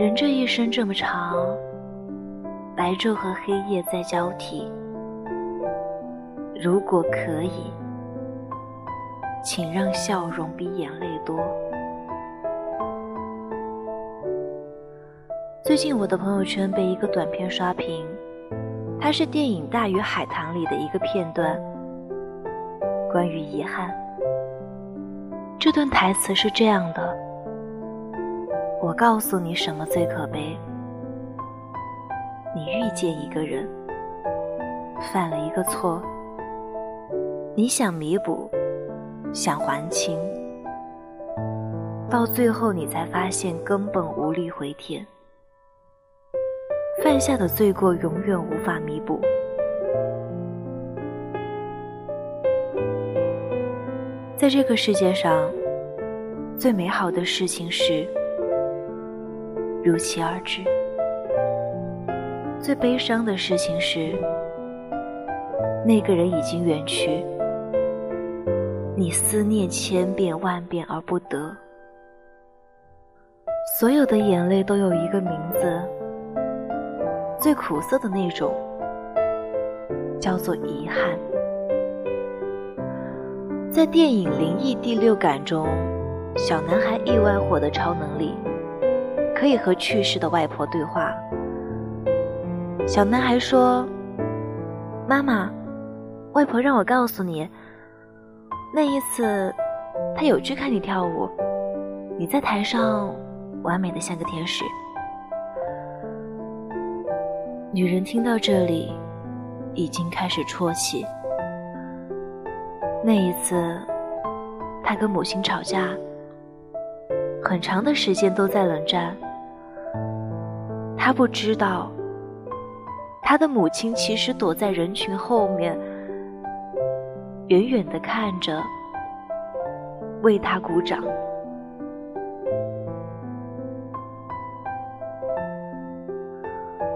人这一生这么长，白昼和黑夜在交替。如果可以，请让笑容比眼泪多。最近我的朋友圈被一个短片刷屏，它是电影《大鱼海棠》里的一个片段，关于遗憾。这段台词是这样的：“告诉你什么最可悲？你遇见一个人，犯了一个错。”你想弥补，想还清，到最后你才发现根本无力回天。犯下的罪过永远无法弥补。在这个世界上，最美好的事情是如期而至；最悲伤的事情是那个人已经远去。你思念千遍万遍而不得，所有的眼泪都有一个名字，最苦涩的那种，叫做遗憾。在电影《灵异第六感》中，小男孩意外获得超能力，可以和去世的外婆对话。小男孩说：“妈妈，外婆让我告诉你。”那一次，她有去看你跳舞，你在台上完美的像个天使。女人听到这里，已经开始啜泣。那一次，她跟母亲吵架，很长的时间都在冷战。他不知道，他的母亲其实躲在人群后面。远远的看着，为他鼓掌。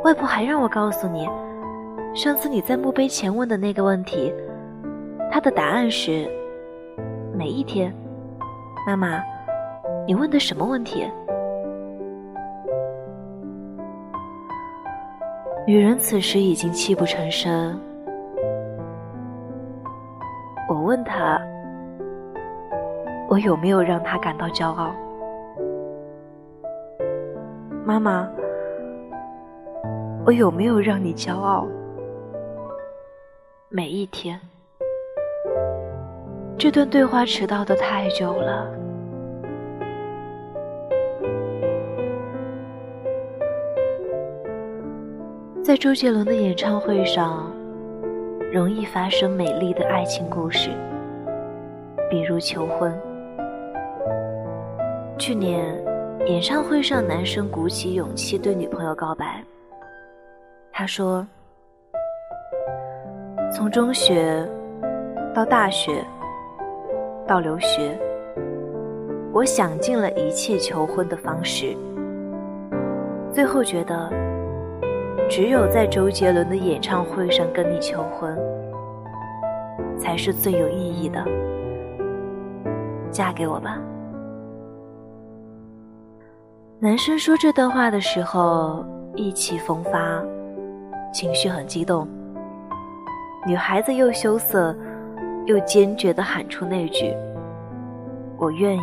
外婆还让我告诉你，上次你在墓碑前问的那个问题，他的答案是哪一天？妈妈，你问的什么问题？女人此时已经泣不成声。我问她：“我有没有让她感到骄傲？”妈妈，我有没有让你骄傲？每一天。这段对话迟到的太久了。在周杰伦的演唱会上。容易发生美丽的爱情故事，比如求婚。去年演唱会上，男生鼓起勇气对女朋友告白。他说：“从中学到大学到留学，我想尽了一切求婚的方式，最后觉得。”只有在周杰伦的演唱会上跟你求婚，才是最有意义的。嫁给我吧。男生说这段话的时候意气风发，情绪很激动。女孩子又羞涩又坚决地喊出那句：“我愿意。”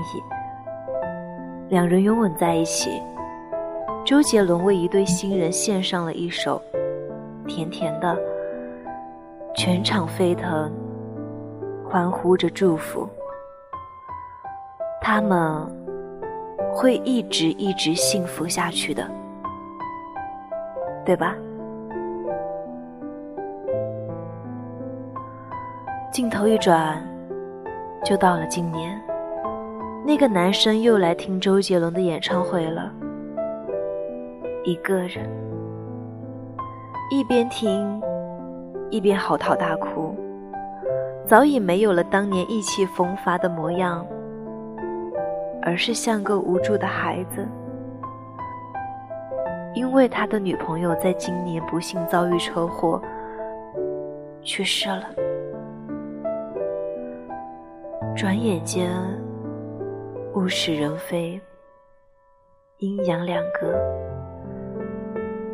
两人拥吻在一起。周杰伦为一对新人献上了一首《甜甜的》，全场沸腾，欢呼着祝福。他们会一直一直幸福下去的，对吧？镜头一转，就到了今年，那个男生又来听周杰伦的演唱会了。一个人，一边听，一边嚎啕大哭，早已没有了当年意气风发的模样，而是像个无助的孩子。因为他的女朋友在今年不幸遭遇车祸，去世了。转眼间，物是人非，阴阳两隔。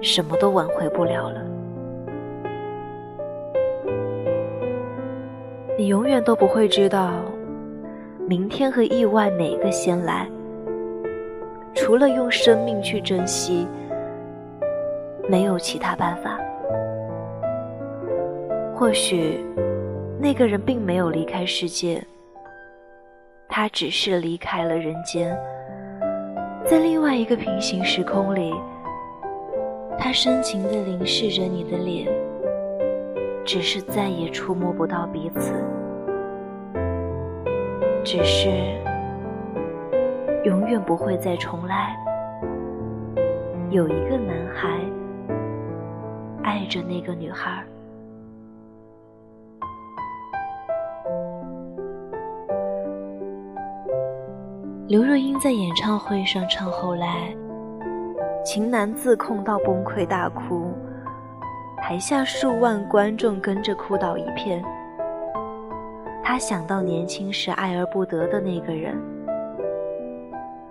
什么都挽回不了了。你永远都不会知道，明天和意外哪个先来。除了用生命去珍惜，没有其他办法。或许，那个人并没有离开世界，他只是离开了人间。在另外一个平行时空里，他深情地凝视着你的脸，只是再也触摸不到彼此，只是永远不会再重来。有一个男孩爱着那个女孩。刘若英在演唱会上唱后来，情难自控到崩溃大哭，台下数万观众跟着哭倒一片。他想到年轻时爱而不得的那个人，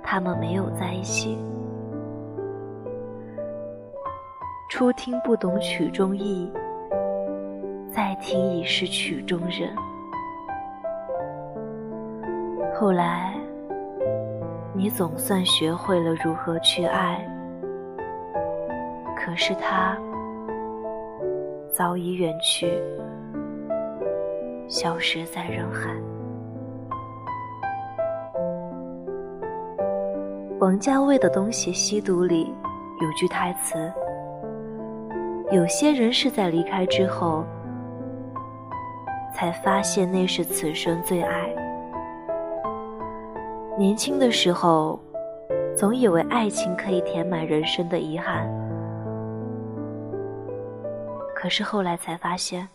他们没有在一起。初听不懂曲中意，再听已是曲中人。后来。你总算学会了如何去爱，可是他早已远去，消失在人海。王家卫的《东邪西毒》里有句台词：“有些人是在离开之后，才发现那是此生最爱。”年轻的时候，总以为爱情可以填满人生的遗憾，可是后来才发现，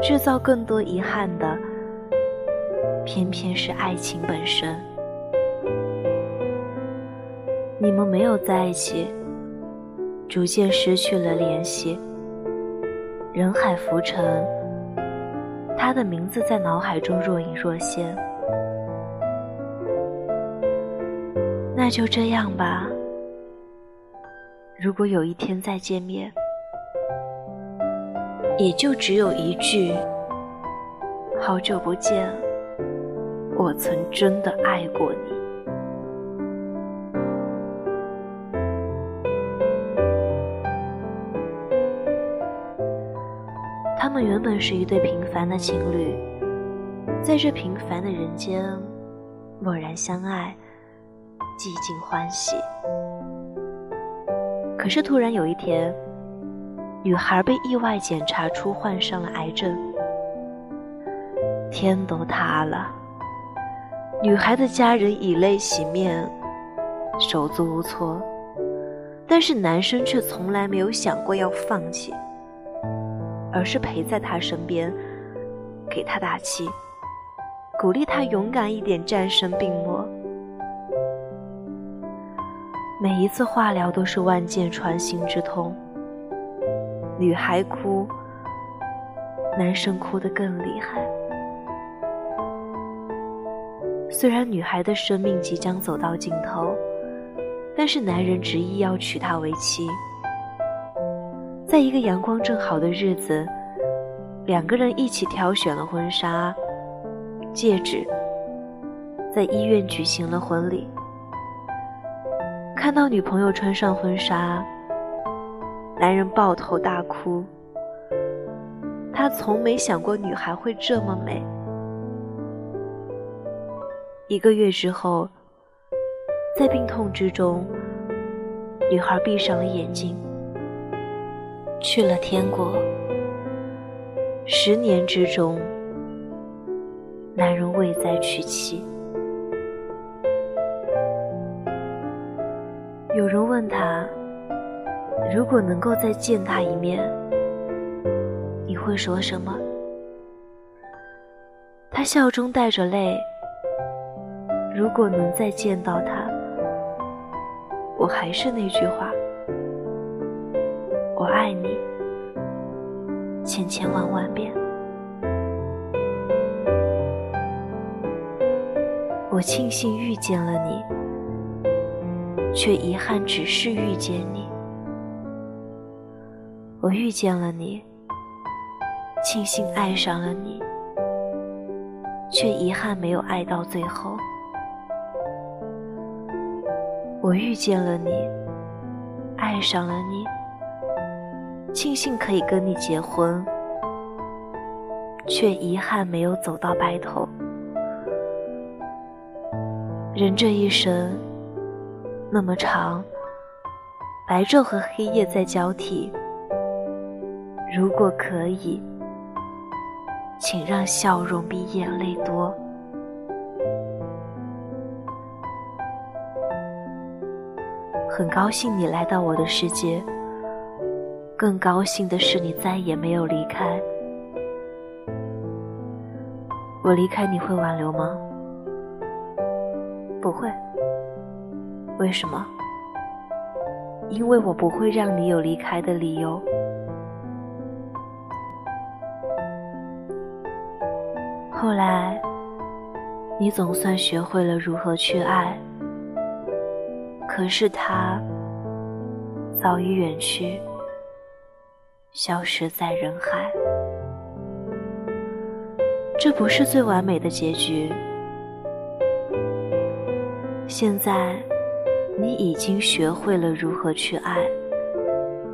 制造更多遗憾的，偏偏是爱情本身。你们没有在一起，逐渐失去了联系，人海浮沉，他的名字在脑海中若隐若现。那就这样吧。如果有一天再见面，也就只有一句“好久不见，我曾真的爱过你”。他们原本是一对平凡的情侣，在这平凡的人间，蓦然相爱。寂静欢喜，可是突然有一天，女孩被意外检查出患上了癌症，天都塌了。女孩的家人以泪洗面，手足无措，但是男生却从来没有想过要放弃，而是陪在她身边，给她打气，鼓励她勇敢一点，战胜病魔。每一次化疗都是万箭穿心之痛，女孩哭，男生哭得更厉害。虽然女孩的生命即将走到尽头，但是男人执意要娶她为妻。在一个阳光正好的日子，两个人一起挑选了婚纱、戒指，在医院举行了婚礼。看到女朋友穿上婚纱，男人抱头大哭。他从没想过女孩会这么美。一个月之后，在病痛之中，女孩闭上了眼睛，去了天国。十年之中，男人未再娶妻。有人问他：“如果能够再见他一面，你会说什么？”他笑中带着泪：“如果能再见到他，我还是那句话，我爱你，千千万万遍。我庆幸遇见了你。”却遗憾，只是遇见你。我遇见了你，庆幸爱上了你，却遗憾没有爱到最后。我遇见了你，爱上了你，庆幸可以跟你结婚，却遗憾没有走到白头。人这一生那么长，白昼和黑夜在交替。如果可以，请让笑容比眼泪多。很高兴你来到我的世界，更高兴的是你再也没有离开。我离开你会挽留吗？不会。为什么？因为我不会让你有离开的理由。来，你总算学会了如何去爱。可是他早已远去，消失在人海。这不是最完美的结局。现在，你已经学会了如何去爱，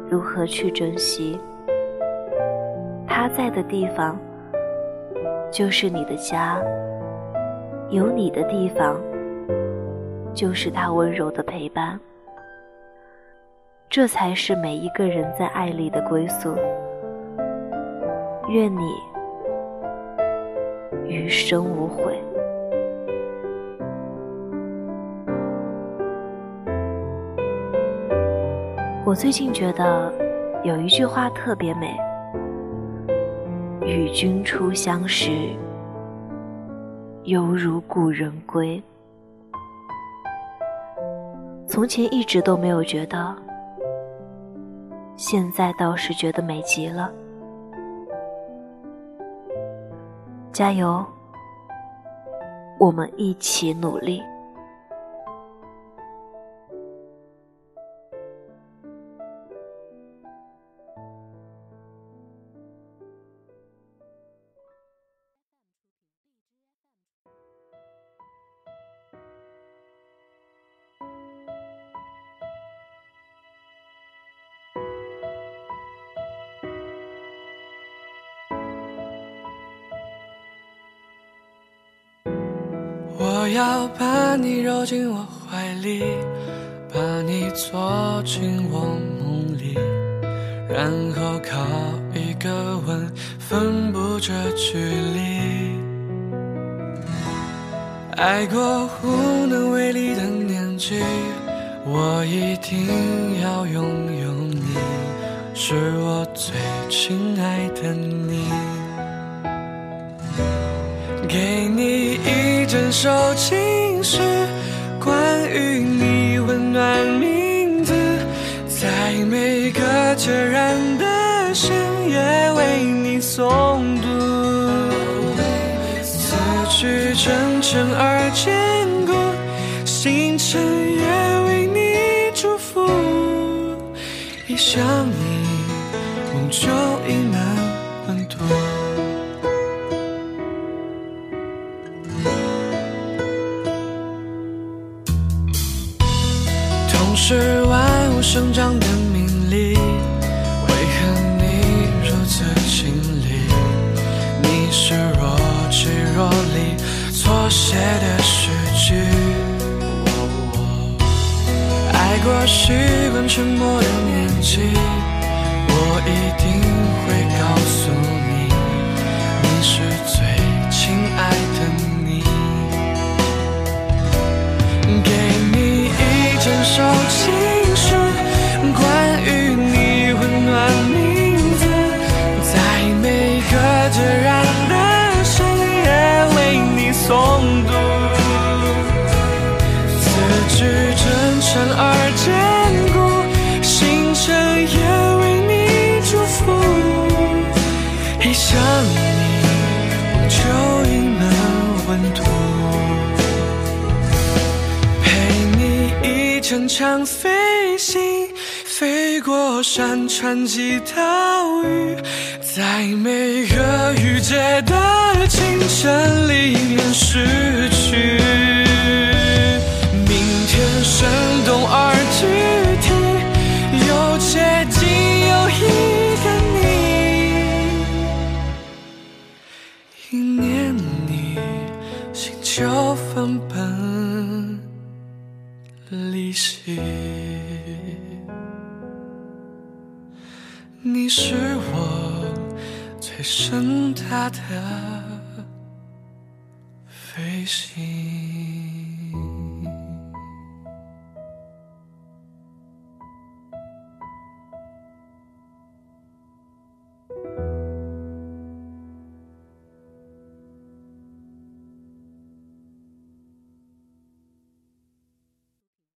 如何去珍惜。他在的地方，就是你的家。有你的地方。就是他温柔的陪伴，这才是每一个人在爱里的归宿。愿你余生无悔。我最近觉得有一句话特别美：“与君初相识，犹如故人归。”从前一直都没有觉得，现在倒是觉得美极了。加油，我们一起努力。我要把你揉进我怀里，把你坐进我梦里，然后靠一个吻分不这距离。爱过无能为力的年纪，我一定要拥有你，是我最亲爱的你，首情诗，关于你温暖名字，在每个孑然的深夜为你诵读。字句真诚而坚固，星辰也为你祝福。一想是万物生长的命理，为何你如此清丽？你是若即若离，错写的诗句。爱过习惯沉默的年纪，我一定会告诉你手机。陪你一程场飞行，飞过山川及岛屿，在每个雨季的清晨里面失去。明天生动而具体，又接近又一个你，一念你，心就分崩息。你是我最盛大的飞行。